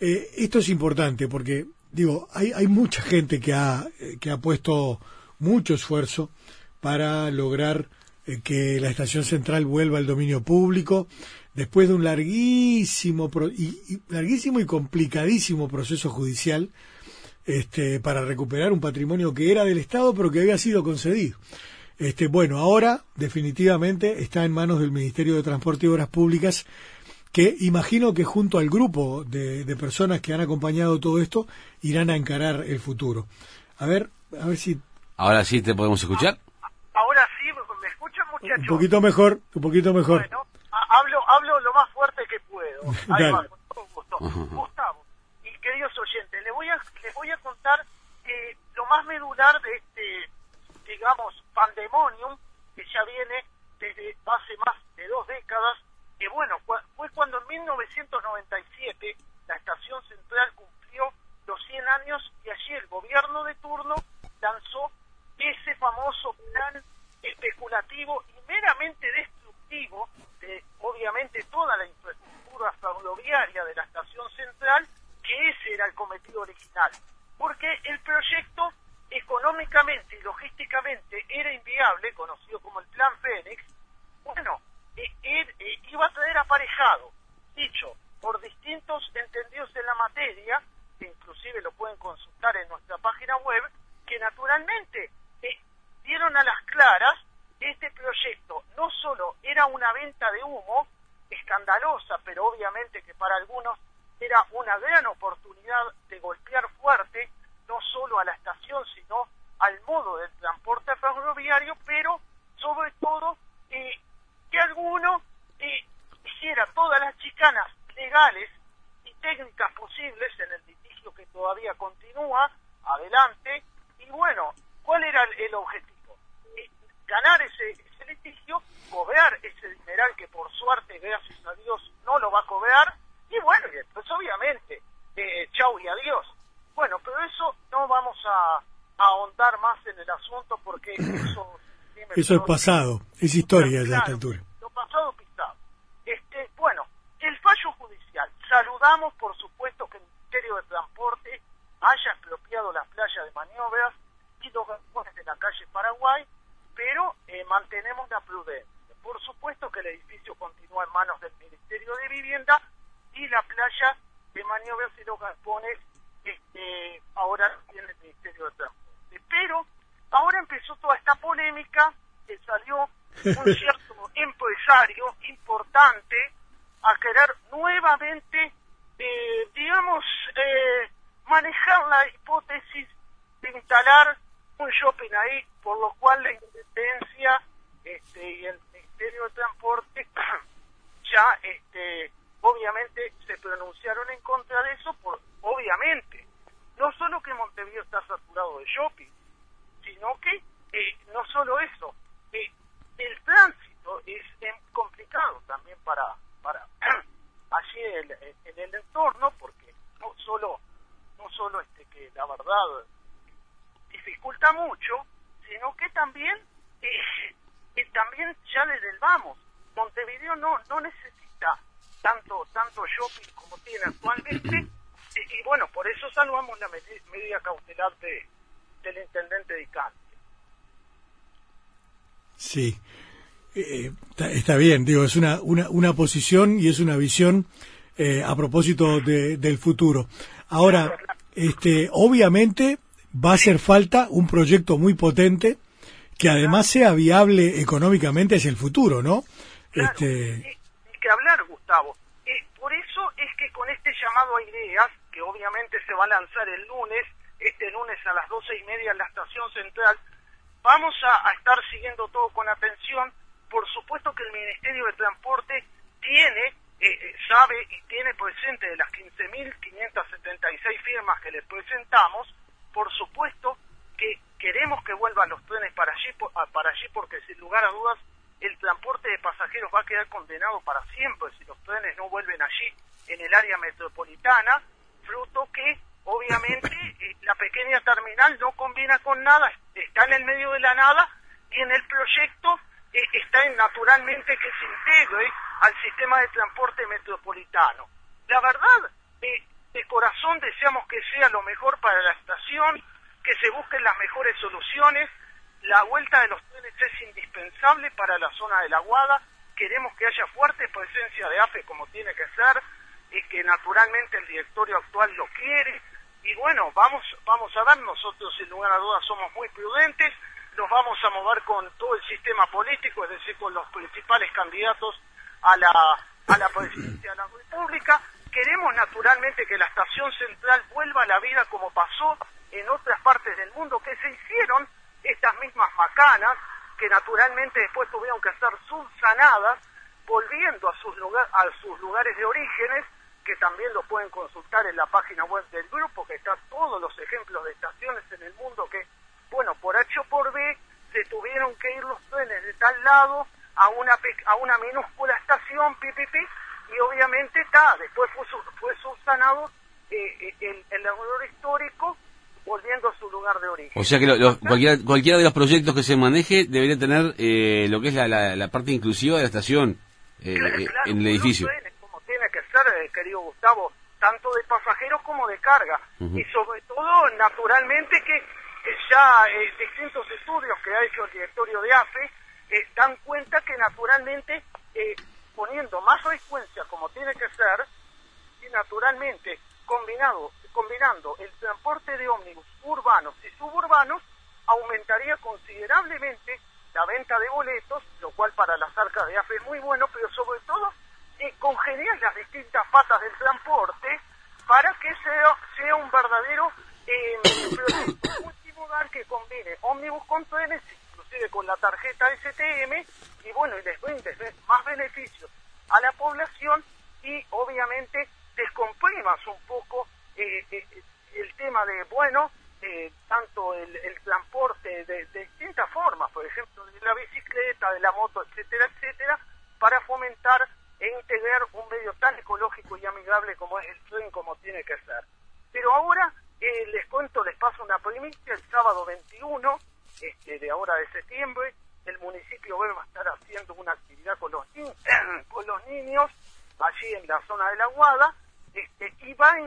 eh, esto es importante porque, digo, hay, hay mucha gente que ha, eh, que ha puesto mucho esfuerzo para lograr eh, que la estación central vuelva al dominio público después de un larguísimo y, larguísimo y complicadísimo proceso judicial este, para recuperar un patrimonio que era del Estado pero que había sido concedido. Este, bueno, ahora definitivamente está en manos del Ministerio de Transporte y Obras Públicas que imagino que junto al grupo de, de, personas que han acompañado todo esto irán a encarar el futuro. A ver, a ver si... Ahora sí te podemos escuchar. Ahora sí, ¿me escuchan muchachos? Un poquito mejor, un poquito mejor. Bueno, hablo, hablo lo más fuerte que puedo. Ahí va, con todo gusto. Gustavo, y queridos oyentes, les voy a, les voy a contar eh, lo más medular de este, digamos, pandemonium que ya viene desde hace más de dos décadas que bueno, 1995 que naturalmente eh, dieron a las claras que este proyecto. No solo era una venta de humo escandalosa, pero obviamente que para algunos era una gran oportunidad de golpear fuerte no solo a la estación, sino al modo del transporte ferroviario, pero sobre todo eh, que alguno eh, hiciera todas las chicanas legales y técnicas posibles en el litigio que todavía continúa, adelante, y bueno, ¿cuál era el, objetivo? Ganar ese, ese litigio, cobrar ese dineral que por suerte, gracias a Dios, no lo va a cobrar, y bueno, pues obviamente, eh, chau y adiós. Bueno, pero eso no vamos a, a ahondar más en el asunto porque eso eso es pasado, es historia de esta altura. Lo pasado pisado. Este, bueno, el fallo judicial. Saludamos, por supuesto, que el Ministerio de Transporte haya expropiado las playas de maniobras y los galpones de la calle Paraguay, pero eh, mantenemos la prudencia. Por supuesto que el edificio continúa en manos del Ministerio de Vivienda de maniobras y los galpones este, ahora tiene el Ministerio de Transporte. Pero ahora empezó toda esta polémica que salió un cierto empresario importante a querer nuevamente, eh, digamos, eh, manejar la hipótesis de instalar un shopping ahí, por lo cual la Intendencia este, y el Ministerio de Transporte ya, este, obviamente, se pronunciaron en contra de eso, por, obviamente, no solo que Montevideo está saturado de shopping, sino que eh, no solo eso, eh, el tránsito es, complicado también para, para allí en el entorno, porque no solo, no solo este que la verdad dificulta mucho, sino que también, eh, también ya desde el vamos, Montevideo no, no necesita tanto, tanto shopping como tiene actualmente, y, bueno, por eso salvamos la medida cautelar de, del intendente de Sí, eh, está, bien, digo, es una, una, una, posición y es una visión eh, a propósito de, del futuro. Ahora, este, obviamente va a hacer falta un proyecto muy potente que además sea viable económicamente hacia el futuro, ¿no? este... hablar, Gustavo. Eh, por eso es que con este llamado a ideas, que obviamente se va a lanzar el lunes, este lunes a las doce y media en la estación central. Vamos a, estar siguiendo todo con atención. Por supuesto que el Ministerio de Transporte tiene, eh, eh, sabe y tiene presente de las 15.576 firmas que les presentamos, por supuesto que queremos que vuelvan los trenes para allí, para allí porque sin lugar a dudas el transporte de pasajeros va a quedar condenado para siempre si los trenes no vuelven allí en el área metropolitana, fruto que obviamente eh, la pequeña terminal no combina con nada, está en el medio de la nada y en el proyecto eh, está naturalmente que se integre al sistema de transporte metropolitano. La verdad, eh, estación, deseamos que sea lo mejor para la estación, que se busquen las mejores soluciones. La vuelta de los trenes es indispensable para la zona de la Guada. Queremos que haya fuerte presencia de AFE como tiene que ser y que naturalmente el directorio actual lo quiere. Y bueno, vamos, vamos a ver, nosotros sin lugar a dudas somos muy prudentes, nos vamos a mover con todo el sistema político, es decir, con los principales candidatos a la, a la presidencia de la República. Queremos naturalmente que la estación central vuelva a la vida como pasó en otras partes del mundo, que se hicieron estas mismas macanas, que naturalmente después tuvieron que ser subsanadas, volviendo a sus, a sus lugares de orígenes, que también lo pueden consultar en la página web del grupo, que están todos los ejemplos de estaciones en el mundo que, bueno, por H o por B, se tuvieron que ir los trenes de tal lado a una, a una minúscula estación, pipipi, y obviamente está, después fue, fue subsanado eh, eh, el, error histórico volviendo a su lugar de origen. O sea que cualquiera, cualquiera de los proyectos que se maneje debería tener eh, lo que es la, la, parte inclusiva de la estación en el edificio querido Gustavo, tanto de pasajeros como de carga. Y sobre todo, naturalmente, que ya eh, distintos estudios que ha hecho el directorio de AFE eh, dan cuenta que naturalmente eh, poniendo más frecuencia como tiene que ser y naturalmente combinado combinando el transporte de ómnibus urbanos y suburbanos aumentaría considerablemente la venta de boletos, lo cual para las arcas de AFE es muy bueno, pero sobre todo congeniar las distintas patas del transporte para que sea, un verdadero eh, multimodal que combine ómnibus con trenes, inclusive con la tarjeta STM, y bueno, y les brinde más beneficios a la población y obviamente descomprimas un poco eh, eh, el tema de, bueno, eh, tanto el, transporte de, de, distintas formas, por ejemplo, de la bicicleta, de la moto, etcétera, etcétera, para fomentar e integrar un medio tan ecológico y amigable como es el tren como tiene que ser. Pero ahora eh, les cuento, les paso una primicia, el sábado 21 este, de ahora de septiembre, el municipio va a estar haciendo una actividad con los, con los niños allí en la zona de la Guada este, y va a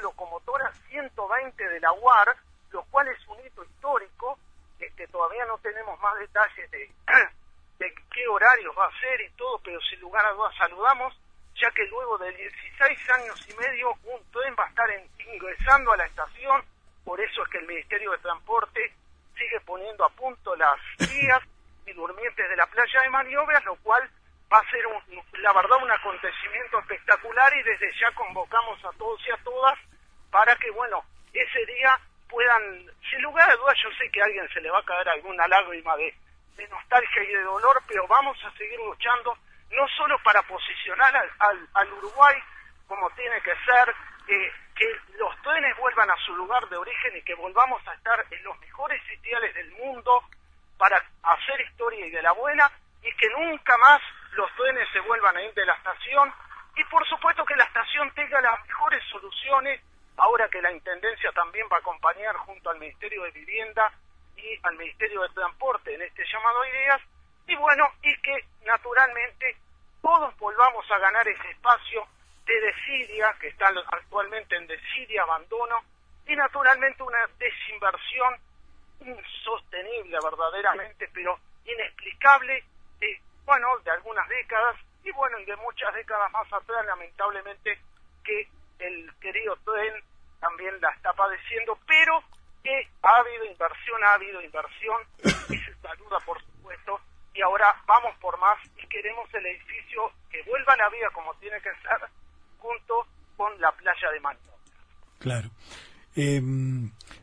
locomotora 120 de la UAR, lo cual es un hito histórico. Este, todavía no tenemos más detalles de, de qué horarios va a ser y todo, pero sin lugar a dudas saludamos, ya que luego de 16 años y medio un tren va a estar ingresando a la estación, por eso es que el Ministerio de Transporte sigue poniendo a punto las vías y durmientes de la playa de maniobras, lo cual va a ser, un, la verdad, un acontecimiento espectacular y desde ya convocamos a todos y a todas para que, bueno, ese día puedan, sin lugar a dudas, yo sé que a alguien se le va a caer alguna lágrima de de nostalgia y de dolor, pero vamos a seguir luchando no solo para posicionar al, al, Uruguay como tiene que ser, eh, que los trenes vuelvan a su lugar de origen y que volvamos a estar en los mejores sitiales del mundo para hacer historia y de la buena y que nunca más los trenes se vuelvan a ir de la estación. Y por supuesto que la estación tenga las mejores soluciones ahora que la Intendencia también va a acompañar junto al Ministerio de Vivienda y al Ministerio de Transporte en este llamado a ideas y bueno, y que naturalmente todos volvamos a ganar ese espacio de desidia que está actualmente en desidia, abandono y naturalmente una desinversión insostenible verdaderamente, pero inexplicable, eh, bueno, de algunas décadas y bueno, y de muchas décadas más atrás, lamentablemente, que el querido tren también la está padeciendo, pero que ha habido inversión, ha habido inversión y se saluda por supuesto y ahora vamos por más y queremos el edificio que vuelva a la vida como tiene que ser junto con la playa de Manto. Claro. Eh,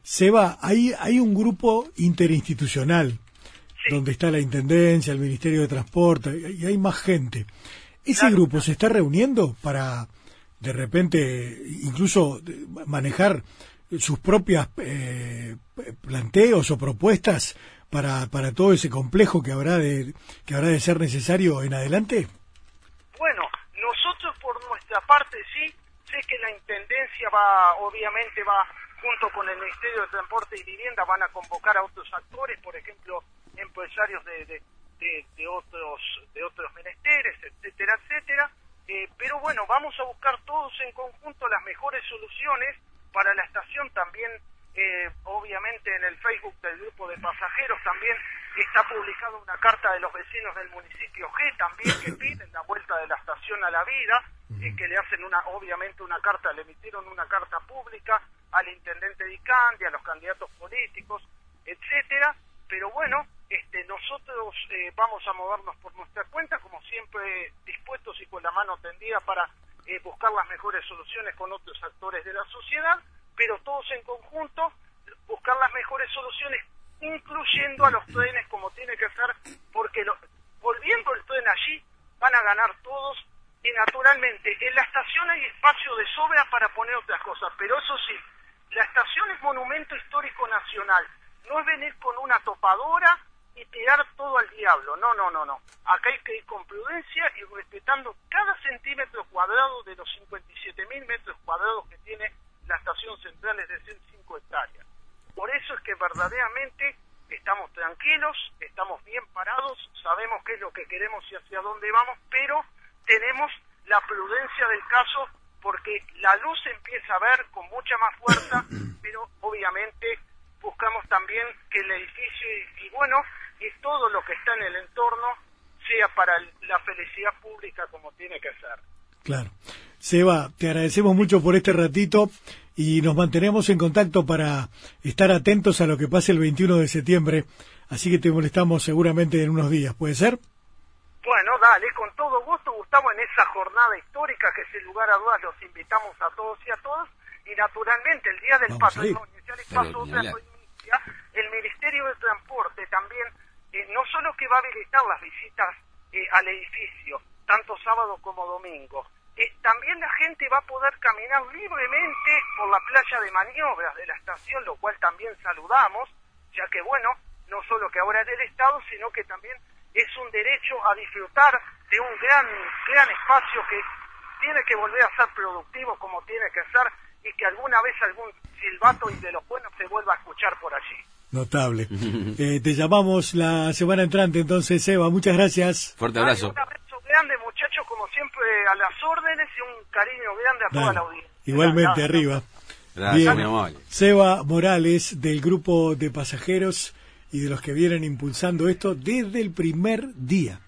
Seba, hay, hay un grupo interinstitucional donde está la Intendencia, el Ministerio de Transporte y hay más gente. ¿Ese grupo se está reuniendo para de repente incluso manejar sus propias eh, planteos o propuestas para, para todo ese complejo que habrá de que habrá de ser necesario en adelante? Bueno, nosotros por nuestra parte sí, sé que la intendencia va, obviamente va junto con el Ministerio de Transporte y Vivienda van a convocar a otros actores, por ejemplo, empresarios de, otros de otros menesteres, etcétera, etcétera. Eh, pero bueno, vamos a buscar todos en conjunto las mejores soluciones para la estación también, eh, obviamente en el Facebook del grupo de pasajeros también está publicada una carta de los vecinos del municipio G también que piden la vuelta de la estación a la vida, eh, que le hacen una, obviamente una carta, le emitieron una carta pública al intendente de Icandi, a los candidatos políticos, etcétera, pero bueno, este, nosotros eh, vamos a movernos por nuestra cuenta, como siempre dispuestos y con la mano tendida para eh, buscar las mejores soluciones con otros actores de la sociedad, pero todos en conjunto buscar las mejores soluciones, incluyendo a los trenes como tiene que ser, porque volviendo el tren allí van a ganar todos y naturalmente en la estación hay espacio de sobra para poner otras cosas, pero eso sí, la estación es monumento histórico nacional, no es venir con una topadora y tirar todo al diablo. No, no, no, no. Acá hay que ir con prudencia y respetando cada centímetro cuadrado de los 57 mil metros cuadrados que tiene la estación central, es decir, 5 hectáreas. Por eso es que verdaderamente estamos tranquilos, estamos bien parados, sabemos qué es lo que queremos y hacia dónde vamos, pero tenemos la prudencia del caso porque la luz empieza a ver con mucha más fuerza, pero obviamente buscamos también que el edificio y, bueno, y todo lo que está en el entorno sea para la felicidad pública como tiene que ser. Claro. Seba, te agradecemos mucho por este ratito y nos mantenemos en contacto para estar atentos a lo que pase el 21 de septiembre, así que te molestamos seguramente en unos días, ¿puede ser? Bueno, dale, con todo gusto, Gustavo, en esa jornada histórica que sin lugar a dudas los invitamos a todos y a todas, y naturalmente el Día del Patrimonio, el Ministerio de Transporte también, eh, no solo que va a habilitar las visitas eh, al edificio, tanto sábado como domingo, eh, también la gente va a poder caminar libremente por la playa de maniobras de la estación, lo cual también saludamos, ya que bueno, no solo que ahora es del Estado, sino que también es un derecho a disfrutar de un gran, gran espacio que tiene que volver a ser productivo como tiene que ser y que alguna vez algún silbato y de los buenos se vuelva a escuchar por allí. Notable. Eh, te llamamos la semana entrante entonces, Eva. Muchas gracias. Fuerte abrazo. un abrazo grande, muchachos, como siempre, a las órdenes y un cariño grande a toda la audiencia. Igualmente, arriba. Gracias, Bien. Seba Morales, del grupo de pasajeros y de los que vienen impulsando esto desde el primer día.